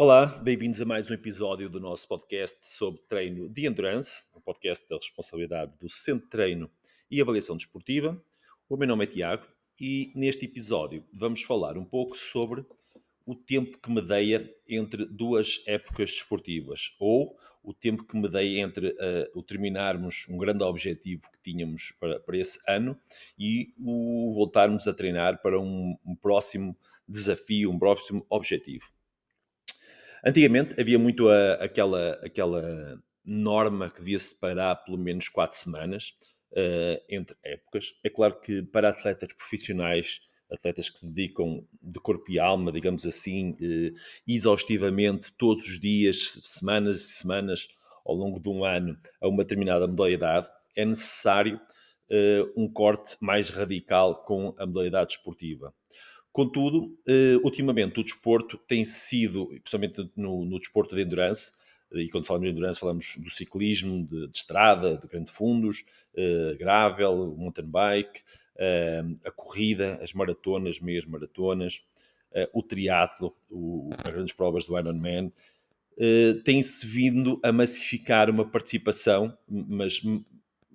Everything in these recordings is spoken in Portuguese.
Olá, bem-vindos a mais um episódio do nosso podcast sobre treino de endurance, um podcast da responsabilidade do Centro de Treino e Avaliação Desportiva. O meu nome é Tiago e neste episódio vamos falar um pouco sobre o tempo que medeia entre duas épocas desportivas ou o tempo que medeia entre uh, o terminarmos um grande objetivo que tínhamos para, para esse ano e o voltarmos a treinar para um, um próximo desafio, um próximo objetivo. Antigamente havia muito a, aquela, aquela norma que devia separar pelo menos quatro semanas uh, entre épocas. É claro que para atletas profissionais, atletas que se dedicam de corpo e alma, digamos assim, uh, exaustivamente, todos os dias, semanas e semanas, ao longo de um ano, a uma determinada modalidade, é necessário uh, um corte mais radical com a modalidade esportiva. Contudo, uh, ultimamente o desporto tem sido, principalmente no, no, desporto de endurance, e quando falamos de endurance falamos do ciclismo, de, de estrada, de grandes fundos, uh, gravel, mountain bike, a corrida, as maratonas, meias maratonas, o triatlo, as grandes provas do Ironman, tem-se vindo a massificar uma participação, mas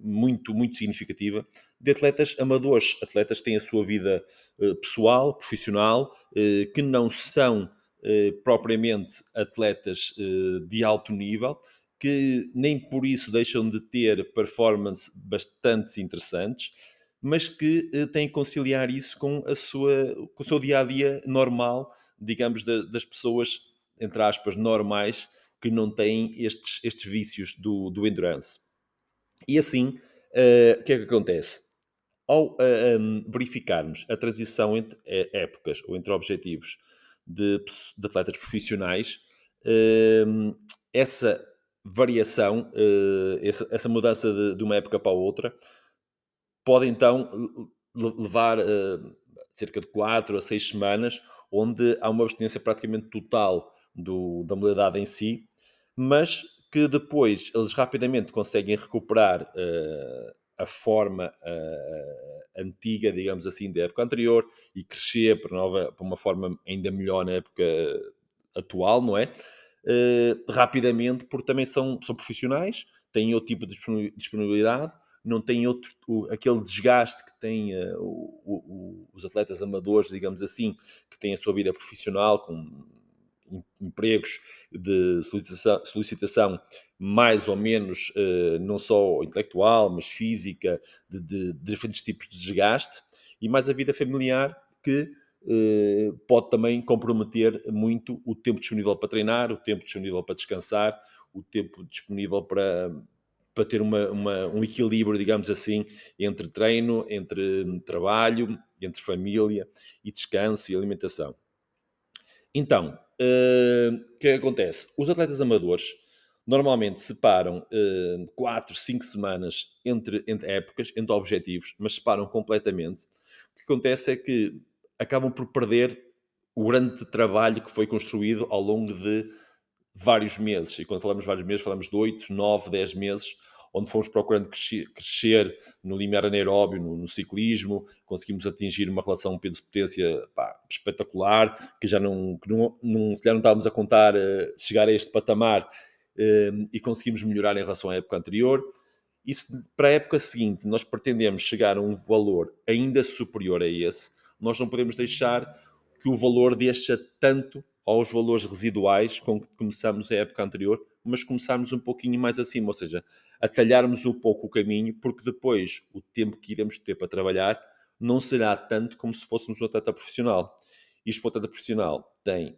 muito, muito significativa de atletas amadores, atletas que têm a sua vida uh, pessoal, profissional, uh, que não são uh, propriamente atletas de alto nível, que nem por isso deixam de ter performances bastante interessantes, mas que têm que conciliar isso com, a sua, com o seu dia a dia normal, digamos, de, das pessoas, entre aspas, normais, que não têm estes, estes vícios do, do endurance. E assim, uh, o que é que acontece? Ao uh, eh, um, ehm, verificarmos a transição entre épocas ou entre objetivos de, de atletas profissionais, uh, essa variação, essa, essa, mudança de, de, uma época para outra, pode então levar cerca de 4 a 6 semanas, onde há uma abstinência praticamente total do, da modalidade em si, mas que depois eles rapidamente conseguem recuperar uh, a forma uh, antiga, digamos assim, da época anterior e crescer para, nova, para uma forma ainda melhor na época atual, não é? Uh, rapidamente, porque também são, são profissionais, têm outro tipo de disponibilidade, não têm outro, o, aquele desgaste que têm uh, o, o, os atletas amadores, digamos assim, que têm a sua vida profissional, com empregos de solicitação, solicitação mais ou menos, uh, não só intelectual, mas física, de, de, de, diferentes tipos de desgaste, e mais a vida familiar que uh, pode também comprometer muito o tempo disponível para treinar, o tempo disponível para descansar, o tempo disponível para, para ter uma, uma, um equilíbrio, digamos assim, entre treino, entre trabalho, entre família e descanso e alimentação. Então, o que acontece? Os atletas amadores normalmente separam uh, 4, 5 semanas entre, entre épocas, entre objetivos, mas separam completamente. O que acontece é que acabam por perder o grande trabalho que foi construído ao longo de vários meses. E quando falamos vários meses, falamos de 8, 9, 10 meses, onde fomos procurando crescer, no limiar anaeróbio, no, no, ciclismo, conseguimos atingir uma relação peso-potência espetacular, que já não, que não, não, se já não estávamos a contar uh, chegar a este patamar uh, e conseguimos melhorar em relação à época anterior. E se para a época seguinte nós pretendemos chegar a um valor ainda superior a esse, nós não podemos deixar que o valor deixa tanto aos valores residuais com que começamos a época anterior, mas começarmos um pouquinho mais acima, ou seja, atalharmos um pouco o caminho, porque depois o tempo que iremos ter para trabalhar não será tanto como se fôssemos um atleta profissional. Isto o atleta profissional tem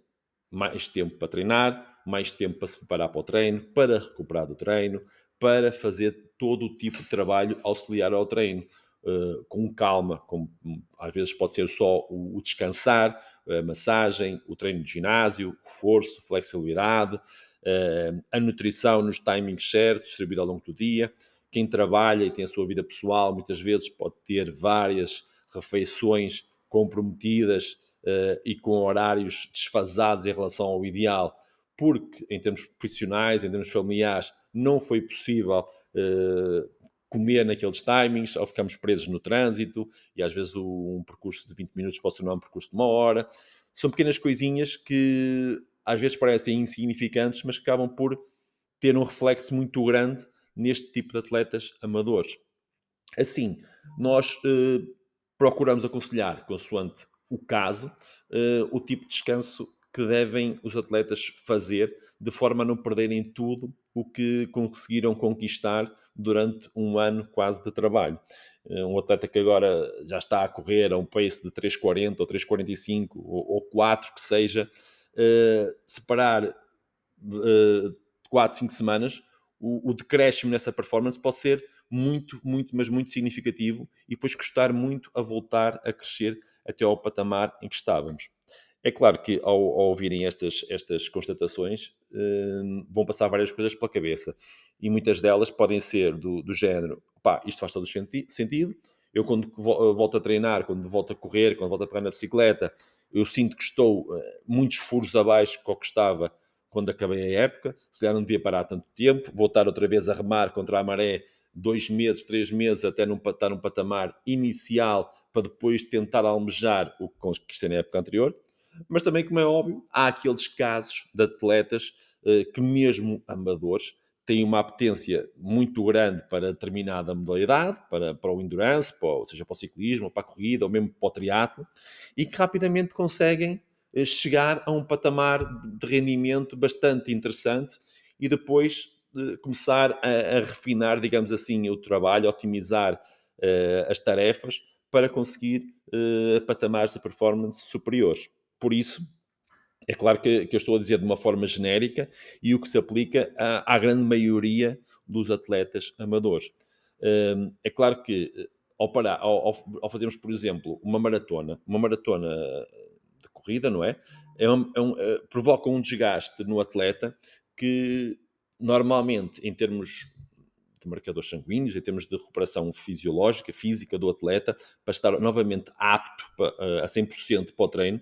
mais tempo para treinar, mais tempo para se preparar para o treino, para recuperar do treino, para fazer todo o tipo de trabalho auxiliar ao treino. Uh, com calma, com, às vezes pode ser só o, o descansar, a massagem, o treino de ginásio, reforço, flexibilidade, uh, a nutrição nos timings certos, distribuída ao longo do dia. Quem trabalha e tem a sua vida pessoal, muitas vezes pode ter várias refeições comprometidas uh, e com horários desfasados em relação ao ideal, porque em termos profissionais, em termos familiares, não foi possível uh, comer naqueles timings, ou ficamos presos no trânsito, e às vezes um percurso de 20 minutos pode tornar um percurso de uma hora. São pequenas coisinhas que às vezes parecem insignificantes, mas que acabam por ter um reflexo muito grande neste tipo de atletas amadores. Assim, nós eh, procuramos aconselhar, consoante o caso, eh, o tipo de descanso que devem os atletas fazer de forma a não perderem tudo o que conseguiram conquistar durante um ano quase de trabalho. Eh, um atleta que agora já está a correr a um pace de 3,40 ou 3,45 ou, ou 4 que seja, uh, separar uh, 4, 5 semanas, o, o decréscimo nessa performance pode ser muito, muito, mas muito significativo e depois custar muito a voltar a crescer até ao patamar em que estávamos. É claro que ao, ao ouvirem estas, estas constatações uh, vão passar várias coisas pela cabeça e muitas delas podem ser do, do género: pá, isto faz todo senti sentido. Eu, quando volto a treinar, quando volto a correr, quando volto a pegar na bicicleta, eu sinto que estou uh, muitos furos abaixo do que estava quando acabei a época. Se calhar não devia parar tanto tempo, voltar outra vez a remar contra a maré dois meses, três meses, até num, estar num patamar inicial para depois tentar almejar o que conquistei na época anterior. Mas também, como é óbvio, há aqueles casos de atletas uh, que, mesmo amadores, têm uma apetência muito grande para determinada modalidade, para, para o endurance, para, ou seja, para o ciclismo, para a corrida, ou mesmo para o triatlo, e que rapidamente conseguem uh, chegar a um patamar de rendimento bastante interessante e depois uh, começar a, a, refinar, digamos assim, o trabalho, otimizar as tarefas para conseguir patamares de performance superiores. Por isso, é claro que, que, eu estou a dizer de uma forma genérica e o que se aplica à, à grande maioria dos atletas amadores. Um, é claro que ao, parar, ao, ao, fazermos, por exemplo, uma maratona, uma maratona de corrida, não é? é, um, é um, é, provoca um desgaste no atleta que normalmente, em termos de marcadores sanguíneos, em termos de recuperação fisiológica, física do atleta, para estar novamente apto para, a 100% para o treino,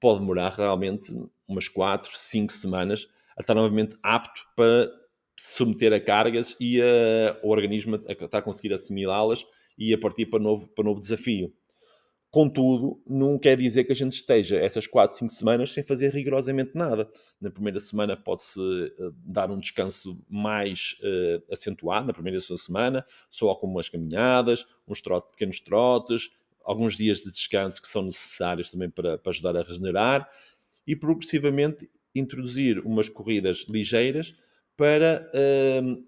pode demorar realmente umas 4, 5 semanas a estar novamente apto para se submeter a cargas e a, o organismo a, estar a conseguir assimilá-las e a partir para novo, para novo desafio. Contudo, não quer dizer que a gente esteja essas 4, 5 semanas sem fazer rigorosamente nada. Na primeira semana pode-se uh, dar um descanso mais uh, acentuado, na primeira semana, só com umas caminhadas, uns trote, pequenos trotes, alguns dias de descanso que são necessários também para, para ajudar a regenerar e progressivamente introduzir umas corridas ligeiras para uh,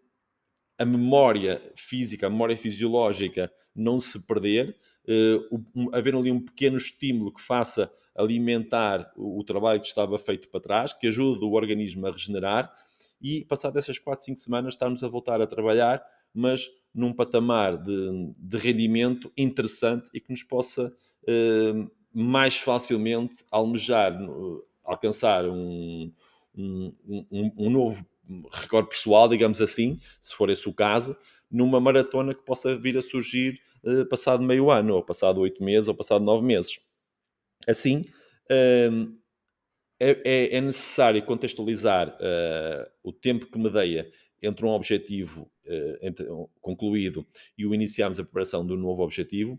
a memória física, a memória fisiológica não se perder, uh, um, haver ali um pequeno estímulo que faça alimentar o, o, trabalho que estava feito para trás, que ajude o organismo a regenerar e, passado essas 4, 5 semanas, estarmos a voltar a trabalhar mas num patamar de, de rendimento interessante e que nos possa uh, mais facilmente almejar, alcançar um, um, um, um novo recorde pessoal, digamos assim, se for esse o caso, numa maratona que possa vir a surgir uh, passado meio ano, ou passado oito meses, ou passado nove meses. Assim, uh, é, é, necessário contextualizar o tempo que medeia entre um objetivo entre, concluído e o iniciarmos a preparação do novo objetivo,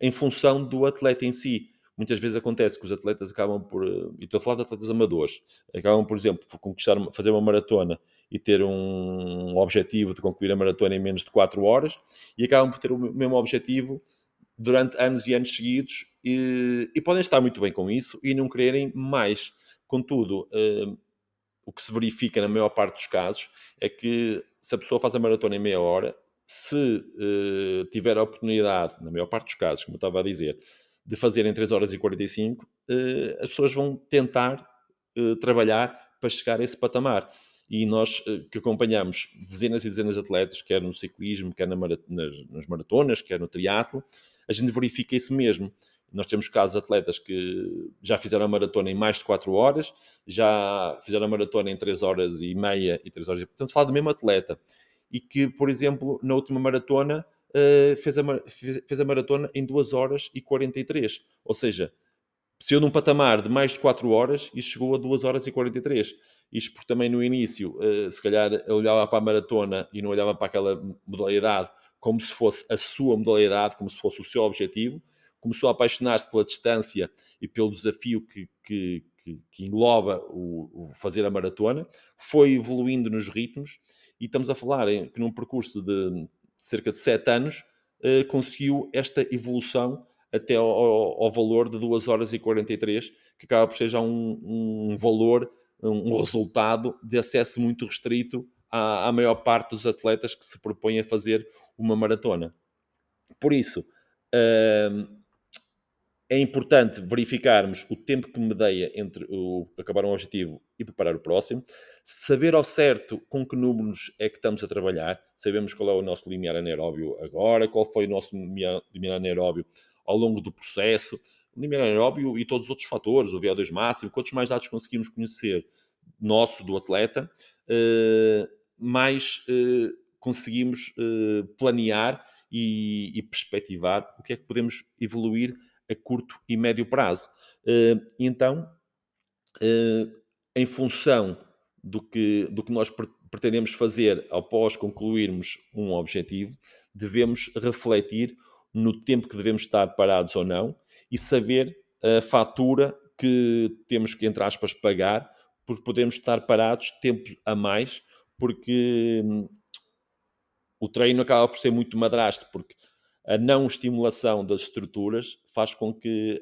em função do atleta em si. Muitas vezes acontece que os atletas acabam por, uh, e estou a falar de atletas amadores, acabam, por exemplo, por conquistar, fazer uma maratona e ter um objetivo de concluir a maratona em menos de 4 horas e acabam por ter o mesmo objetivo durante anos e anos seguidos e, e podem estar muito bem com isso e não quererem mais. Contudo, uh, o que se verifica na maior parte dos casos é que se a pessoa faz a maratona em meia hora, se uh, tiver a oportunidade, na maior parte dos casos, como eu estava a dizer, de fazer em 3 horas e 45, uh, eh, as pessoas vão tentar uh, trabalhar para chegar a esse patamar. E nós que acompanhamos dezenas e dezenas de atletas, quer no ciclismo, quer na marat nas, nas maratonas, quer no triatlo, a gente verifica isso mesmo. Nós temos casos de atletas que já fizeram a maratona em mais de 4 horas, já fizeram a maratona em 3 horas e meia e 3 horas. Portanto, fala do mesmo atleta. E que, por exemplo, na última maratona uh, fez, a, fez a maratona em 2 horas e 43. Ou seja, saiu num patamar de mais de 4 horas e chegou a 2 horas e 43. Isto porque também no início, uh, se calhar, olhava para a maratona e não olhava para aquela modalidade como se fosse a sua modalidade, como se fosse o seu objetivo começou a apaixonar-se pela distância e pelo desafio que, que, que, que engloba o, o, fazer a maratona, foi evoluindo nos ritmos e estamos a falar em, que num percurso de cerca de 7 anos uh, conseguiu esta evolução até ao, ao, valor de 2 horas e 43, que acaba por ser já um, um valor, um, um, resultado de acesso muito restrito à, à, maior parte dos atletas que se propõem a fazer uma maratona. Por isso, uh, é importante verificarmos o tempo que medeia entre o acabar um objetivo e preparar o próximo, saber ao certo com que números é que estamos a trabalhar, sabemos qual é o nosso limiar anaeróbio agora, qual foi o nosso limiar anaeróbio ao longo do processo, limiar anaeróbio e todos os outros fatores, o VO2 máximo, quantos mais dados conseguimos conhecer nosso, do atleta, eh, mais eh, conseguimos eh, planear e perspectivar o que é que podemos evoluir a curto e médio prazo. Uh, então, uh, em função do que, do que nós pretendemos fazer após concluirmos um objetivo, devemos refletir no tempo que devemos estar parados ou não e saber a fatura que temos que, entre aspas, pagar porque podemos estar parados tempo a mais, porque hum, o treino acaba por ser muito madrasto, porque a não estimulação das estruturas faz com que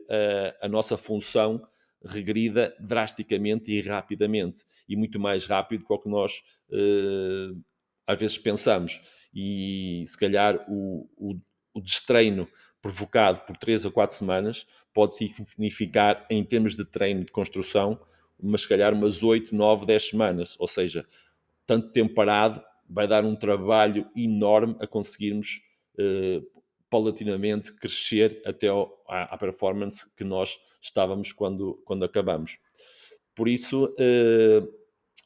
a, a nossa função regrida drasticamente e rapidamente, e muito mais rápido do que nós uh, às vezes pensamos. E se calhar o, o, o destreino provocado por 3 ou 4 semanas pode significar, em termos de treino de construção, mas se calhar umas 8, 9, 10 semanas. Ou seja, tanto tempo parado vai dar um trabalho enorme a conseguirmos uh, paulatinamente crescer até ao, à, à, performance que nós estávamos quando, quando acabamos. Por isso, eh,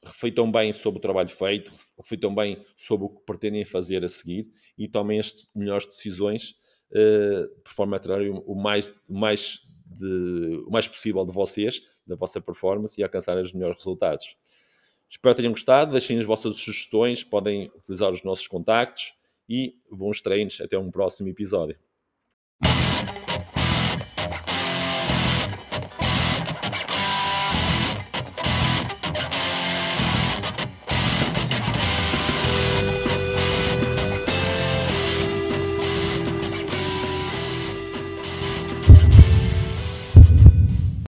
reflitam bem sobre o trabalho feito, reflitam bem sobre o que pretendem fazer a seguir e tomem as melhores decisões eh, por forma a tirar o mais, mais, de, o mais possível de vocês, da vossa performance e alcançar os melhores resultados. Espero que tenham gostado, deixem as vossas sugestões, podem utilizar os nossos contactos e bons treinos. Até um próximo episódio.